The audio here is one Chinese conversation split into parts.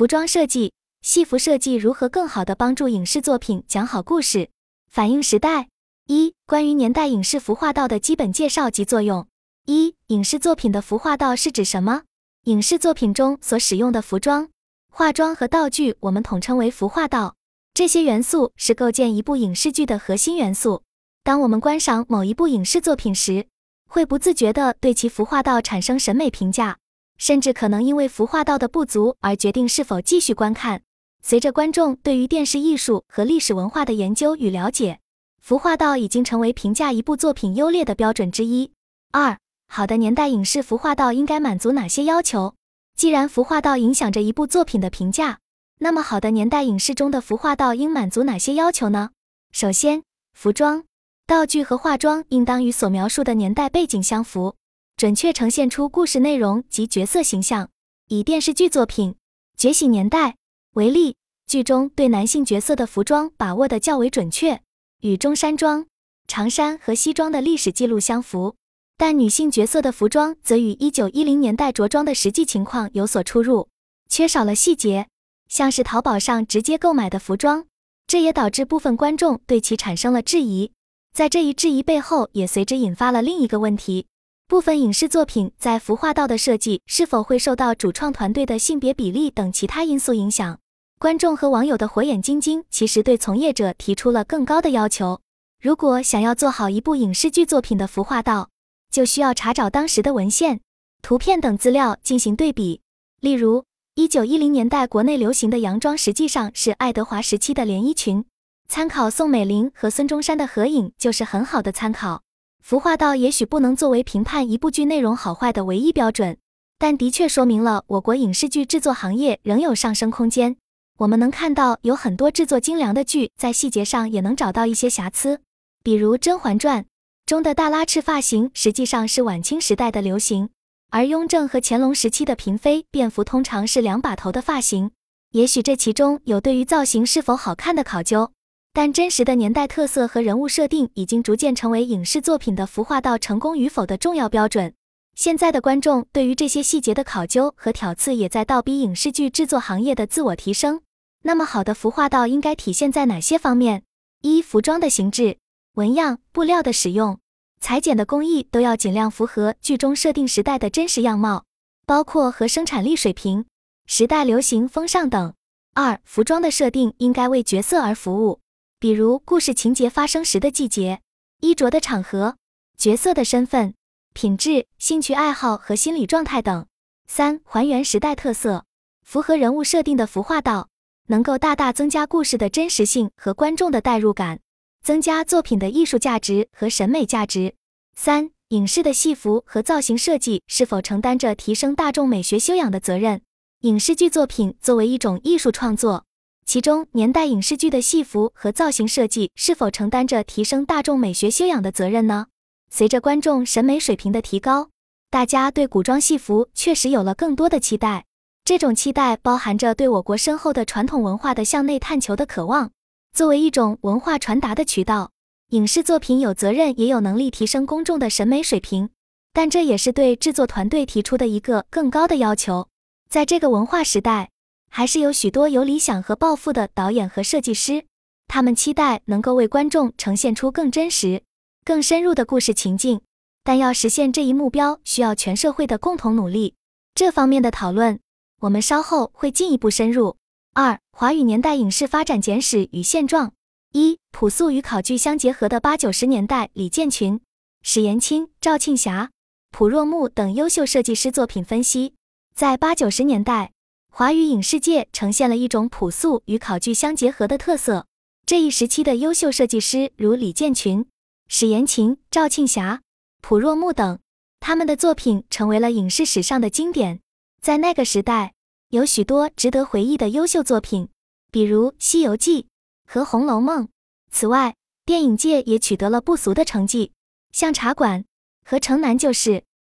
服装设计、戏服设计如何更好地帮助影视作品讲好故事？反映时代。一、关于年代影视服化道的基本介绍及作用。一、影视作品的服化道是指什么？影视作品中所使用的服装、化妆和道具，我们统称为服化道。这些元素是构建一部影视剧的核心元素。当我们观赏某一部影视作品时，会不自觉地对其服化道产生审美评价，甚至可能因为服化道的不足而决定是否继续观看。随着观众对于电视艺术和历史文化的研究与了解，服化道已经成为评价一部作品优劣的标准之一。二、好的年代影视服化道应该满足哪些要求？既然服化道影响着一部作品的评价，那么好的年代影视中的服化道应满足哪些要求呢？首先，服装。道具和化妆应当与所描述的年代背景相符，准确呈现出故事内容及角色形象。以电视剧作品《觉醒年代》为例，剧中对男性角色的服装把握的较为准确，与中山装、长衫和西装的历史记录相符；但女性角色的服装则与一九一零年代着装的实际情况有所出入，缺少了细节，像是淘宝上直接购买的服装。这也导致部分观众对其产生了质疑。在这一质疑背后，也随之引发了另一个问题：部分影视作品在服化道的设计是否会受到主创团队的性别比例等其他因素影响？观众和网友的火眼金睛其实对从业者提出了更高的要求。如果想要做好一部影视剧作品的服化道，就需要查找当时的文献、图片等资料进行对比。例如，一九一零年代国内流行的洋装实际上是爱德华时期的连衣裙。参考宋美龄和孙中山的合影就是很好的参考。服化道也许不能作为评判一部剧内容好坏的唯一标准，但的确说明了我国影视剧制作行业仍有上升空间。我们能看到有很多制作精良的剧，在细节上也能找到一些瑕疵。比如《甄嬛传》中的大拉翅发型，实际上是晚清时代的流行；而雍正和乾隆时期的嫔妃便服通常是两把头的发型。也许这其中有对于造型是否好看的考究。但真实的年代特色和人物设定已经逐渐成为影视作品的服化道成功与否的重要标准。现在的观众对于这些细节的考究和挑刺，也在倒逼影视剧制作行业的自我提升。那么，好的服化道应该体现在哪些方面？一、服装的形制、纹样、布料的使用、裁剪的工艺都要尽量符合剧中设定时代的真实样貌，包括和生产力水平、时代流行风尚等。二、服装的设定应该为角色而服务。比如故事情节发生时的季节、衣着的场合、角色的身份、品质、兴趣爱好和心理状态等。三、还原时代特色，符合人物设定的服化道，能够大大增加故事的真实性和观众的代入感，增加作品的艺术价值和审美价值。三、影视的戏服和造型设计是否承担着提升大众美学修养的责任？影视剧作品作为一种艺术创作。其中，年代影视剧的戏服和造型设计是否承担着提升大众美学修养的责任呢？随着观众审美水平的提高，大家对古装戏服确实有了更多的期待。这种期待包含着对我国深厚的传统文化的向内探求的渴望。作为一种文化传达的渠道，影视作品有责任也有能力提升公众的审美水平，但这也是对制作团队提出的一个更高的要求。在这个文化时代。还是有许多有理想和抱负的导演和设计师，他们期待能够为观众呈现出更真实、更深入的故事情境。但要实现这一目标，需要全社会的共同努力。这方面的讨论，我们稍后会进一步深入。二、华语年代影视发展简史与现状。一、朴素与考据相结合的八九十年代，李建群、史延青、赵庆霞、朴若木等优秀设计师作品分析。在八九十年代。华语影视界呈现了一种朴素与考据相结合的特色。这一时期的优秀设计师如李建群、史延勤、赵庆霞、蒲若木等，他们的作品成为了影视史上的经典。在那个时代，有许多值得回忆的优秀作品，比如《西游记》和《红楼梦》。此外，电影界也取得了不俗的成绩，像《茶馆》和《城南旧事》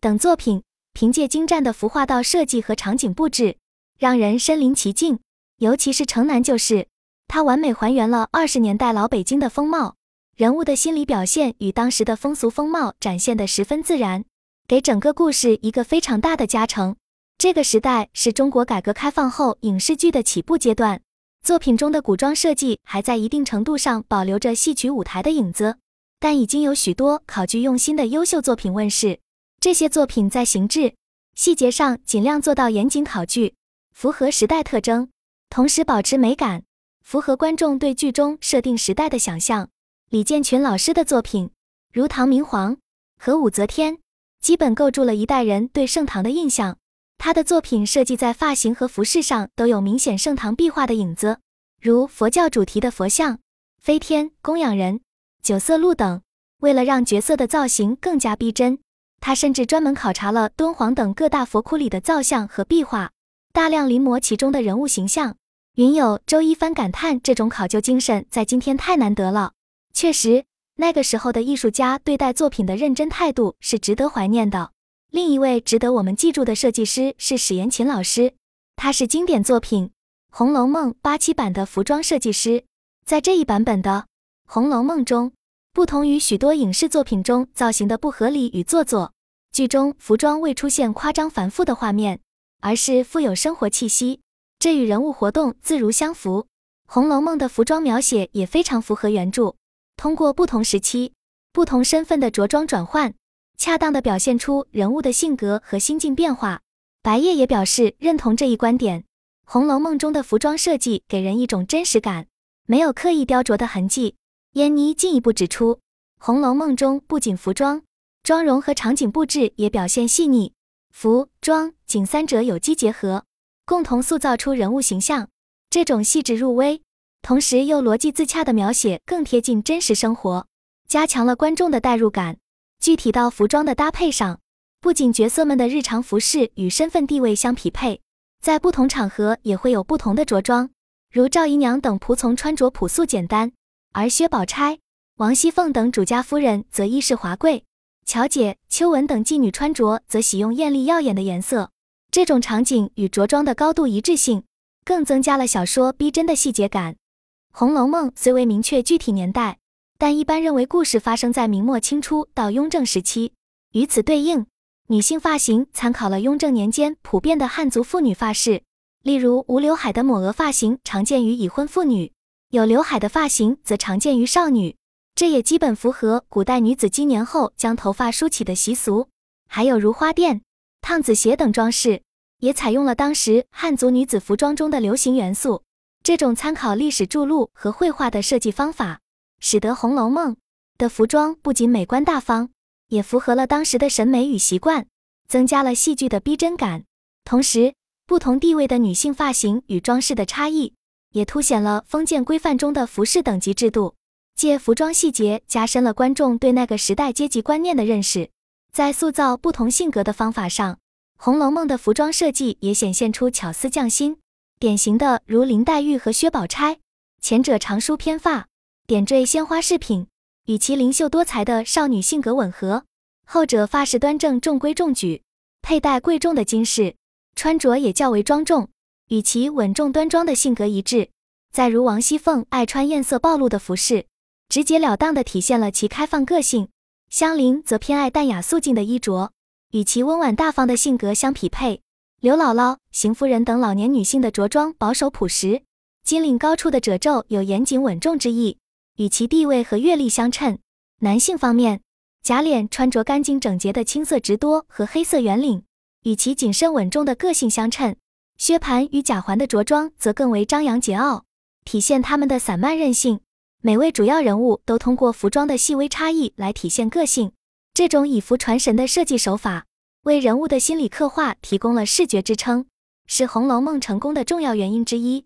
等作品，凭借精湛的服化道设计和场景布置。让人身临其境，尤其是城南旧事，它完美还原了二十年代老北京的风貌，人物的心理表现与当时的风俗风貌展现得十分自然，给整个故事一个非常大的加成。这个时代是中国改革开放后影视剧的起步阶段，作品中的古装设计还在一定程度上保留着戏曲舞台的影子，但已经有许多考据用心的优秀作品问世。这些作品在形制、细节上尽量做到严谨考据，符合时代特征，同时保持美感，符合观众对剧中设定时代的想象。李建群老师的作品，如唐明皇和武则天，基本构筑了一代人对盛唐的印象。他的作品设计在发型和服饰上都有明显盛唐壁画的影子，如佛教主题的佛像、飞天、供养人、九色鹿等。为了让角色的造型更加逼真，他甚至专门考察了敦煌等各大佛窟里的造像和壁画，大量临摹其中的人物形象。云友周一帆感叹：“这种考究精神在今天太难得了。”确实，那个时候的艺术家对待作品的认真态度是值得怀念的。另一位值得我们记住的设计师是史延琴老师，他是经典作品《红楼梦》八七版的服装设计师。在这一版本的《红楼梦》中，不同于许多影视作品中造型的不合理与做作，剧中服装未出现夸张繁复的画面，而是富有生活气息，这与人物活动自如相符。《红楼梦》的服装描写也非常符合原著，通过不同时期、不同身份的着装转换。恰当地表现出人物的性格和心境变化。白夜也表示认同这一观点。《红楼梦》中的服装设计给人一种真实感，没有刻意雕琢的痕迹。燕妮进一步指出，《红楼梦》中不仅服装、妆容和场景布置也表现细腻，服装景三者有机结合，共同塑造出人物形象。这种细致入微，同时又逻辑自洽的描写，更贴近真实生活，加强了观众的代入感。具体到服装的搭配上，不仅角色们的日常服饰与身份地位相匹配，在不同场合也会有不同的着装。如赵姨娘等仆从穿着朴素简单，而薛宝钗、王熙凤等主家夫人则衣饰华贵，乔姐、秋纹等妓女穿着则喜用艳丽耀眼的颜色。这种场景与着装的高度一致性，更增加了小说逼真的细节感。《红楼梦》虽未明确具体年代。但一般认为，故事发生在明末清初到雍正时期。与此对应，女性发型参考了雍正年间普遍的汉族妇女发式，例如无刘海的抹额发型常见于已婚妇女，有刘海的发型则常见于少女。这也基本符合古代女子经年后将头发梳起的习俗。还有如花钿、烫子鞋等装饰，也采用了当时汉族女子服装中的流行元素。这种参考历史著录和绘画的设计方法。使得《红楼梦》的服装不仅美观大方，也符合了当时的审美与习惯，增加了戏剧的逼真感。同时，不同地位的女性发型与装饰的差异，也凸显了封建规范中的服饰等级制度。借服装细节，加深了观众对那个时代阶级观念的认识。在塑造不同性格的方法上，《红楼梦》的服装设计也显现出巧思匠心。典型的如林黛玉和薛宝钗，前者长梳偏发。点缀鲜花饰品，与其灵秀多才的少女性格吻合；后者发饰端正、中规中矩，佩戴贵重的金饰，穿着也较为庄重，与其稳重端庄的性格一致。再如王熙凤爱穿艳色暴露的服饰，直截了当地体现了其开放个性；香菱则偏爱淡雅素净的衣着，与其温婉大方的性格相匹配。刘姥姥、邢夫人等老年女性的着装保守朴实，金领高处的褶皱有严谨稳重之意。与其地位和阅历相称。男性方面，贾琏穿着干净整洁的青色直多和黑色圆领，与其谨慎稳重的个性相称。薛蟠与贾环的着装则更为张扬桀骜，体现他们的散漫任性。每位主要人物都通过服装的细微差异来体现个性。这种以服传神的设计手法，为人物的心理刻画提供了视觉支撑，是《红楼梦》成功的重要原因之一。《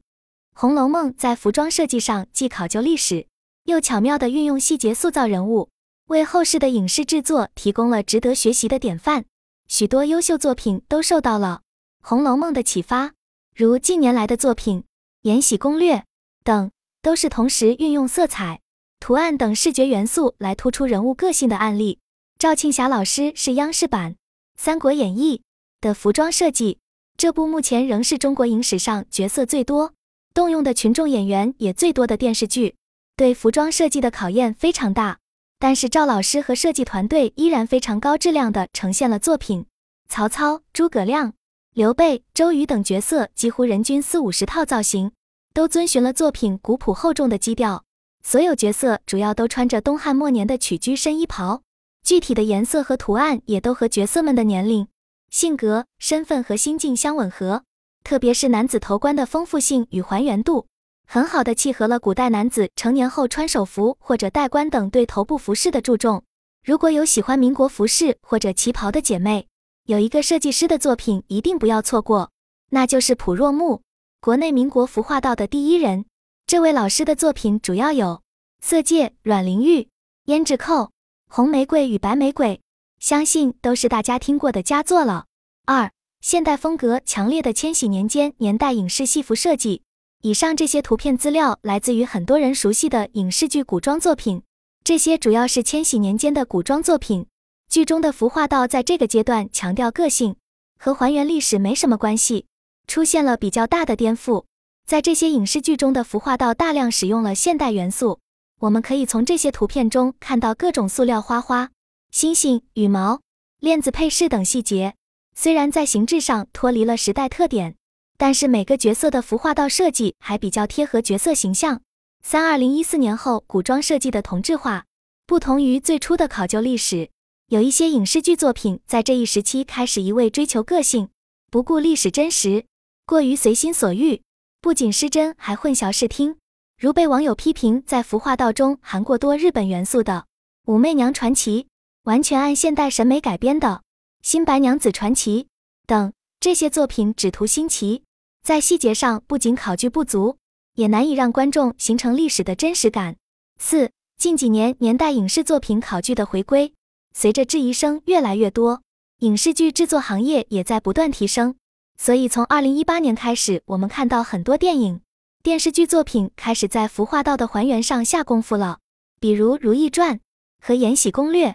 红楼梦》在服装设计上既考究历史。又巧妙地运用细节塑造人物，为后世的影视制作提供了值得学习的典范。许多优秀作品都受到了《红楼梦》的启发，如近年来的作品《延禧攻略》等，都是同时运用色彩、图案等视觉元素来突出人物个性的案例。赵庆霞老师是央视版《三国演义》的服装设计，这部目前仍是中国影史上角色最多、动用的群众演员也最多的电视剧。对服装设计的考验非常大，但是赵老师和设计团队依然非常高质量地呈现了作品。曹操、诸葛亮、刘备、周瑜等角色几乎人均四五十套造型，都遵循了作品古朴厚重的基调。所有角色主要都穿着东汉末年的曲裾深衣袍，具体的颜色和图案也都和角色们的年龄、性格、身份和心境相吻合。特别是男子头冠的丰富性与还原度，很好的契合了古代男子成年后穿手服或者戴冠等对头部服饰的注重。如果有喜欢民国服饰或者旗袍的姐妹，有一个设计师的作品一定不要错过，那就是朴若木，国内民国服化道的第一人。这位老师的作品主要有《色戒》《阮玲玉》《胭脂扣》《红玫瑰与白玫瑰》，相信都是大家听过的佳作了。二、现代风格强烈的千禧年间年代影视戏服设计。以上这些图片资料来自于很多人熟悉的影视剧古装作品，这些主要是千禧年间的古装作品。剧中的服化道在这个阶段强调个性，和还原历史没什么关系，出现了比较大的颠覆。在这些影视剧中的服化道大量使用了现代元素，我们可以从这些图片中看到各种塑料花花、星星、羽毛、链子配饰等细节。虽然在形制上脱离了时代特点，但是每个角色的服化道设计还比较贴合角色形象。三二零一四年后，古装设计的同质化，不同于最初的考究历史。有一些影视剧作品在这一时期开始一味追求个性，不顾历史真实，过于随心所欲，不仅失真，还混淆视听。如被网友批评在服化道中含过多日本元素的《武媚娘传奇》，完全按现代审美改编的《新白娘子传奇》等这些作品只图新奇，在细节上不仅考据不足，也难以让观众形成历史的真实感。四近几年年代影视作品考据的回归。随着质疑声越来越多，影视剧制作行业也在不断提升。所以从二零一八年开始，我们看到很多电影、电视剧作品开始在服化道的还原上下功夫了。比如《如懿传》和《延禧攻略》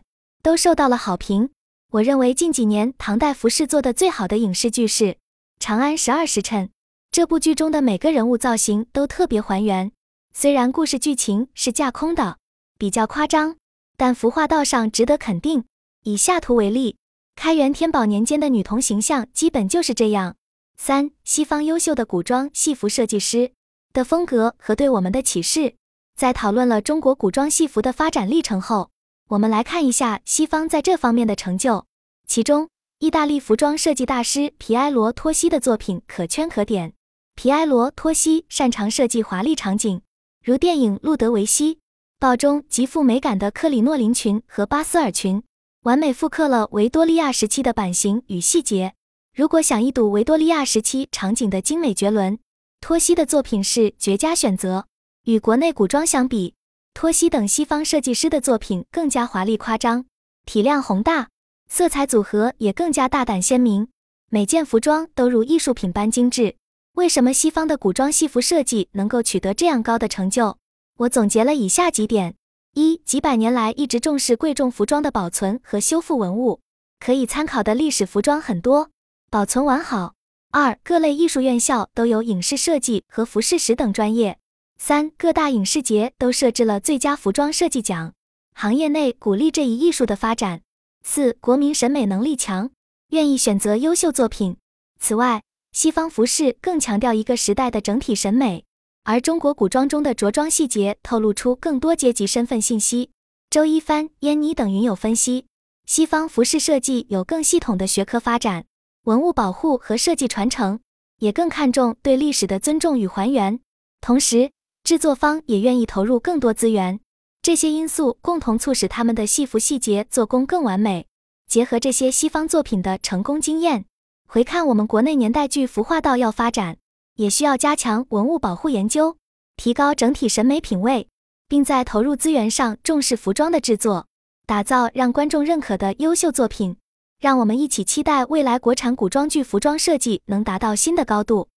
都受到了好评。我认为近几年唐代服饰做的最好的影视剧是《长安十二时辰》。这部剧中的每个人物造型都特别还原，虽然故事剧情是架空的，比较夸张。但服化道上值得肯定。以下图为例，开元天宝年间的女童形象基本就是这样。三、西方优秀的古装戏服设计师的风格和对我们的启示。在讨论了中国古装戏服的发展历程后，我们来看一下西方在这方面的成就。其中，意大利服装设计大师皮埃罗·托西的作品可圈可点。皮埃罗·托西擅长设计华丽场景，如电影《路德维希》。报中极富美感的克里诺林裙和巴斯尔裙，完美复刻了维多利亚时期的版型与细节。如果想一睹维多利亚时期场景的精美绝伦，托西的作品是绝佳选择。与国内古装相比，托西等西方设计师的作品更加华丽夸张，体量宏大，色彩组合也更加大胆鲜明，每件服装都如艺术品般精致。为什么西方的古装戏服设计能够取得这样高的成就？我总结了以下几点：一、几百年来一直重视贵重服装的保存和修复文物，可以参考的历史服装很多，保存完好。二、各类艺术院校都有影视设计和服饰史等专业。三、各大影视节都设置了最佳服装设计奖，行业内鼓励这一艺术的发展。四、国民审美能力强，愿意选择优秀作品。此外，西方服饰更强调一个时代的整体审美。而中国古装中的着装细节透露出更多阶级身份信息。周一帆、燕妮等云友分析，西方服饰设计有更系统的学科发展，文物保护和设计传承也更看重对历史的尊重与还原。同时，制作方也愿意投入更多资源。这些因素共同促使他们的戏服细节做工更完美。结合这些西方作品的成功经验，回看我们国内年代剧服化道要发展。也需要加强文物保护研究，提高整体审美品味，并在投入资源上重视服装的制作，打造让观众认可的优秀作品。让我们一起期待未来国产古装剧服装设计能达到新的高度。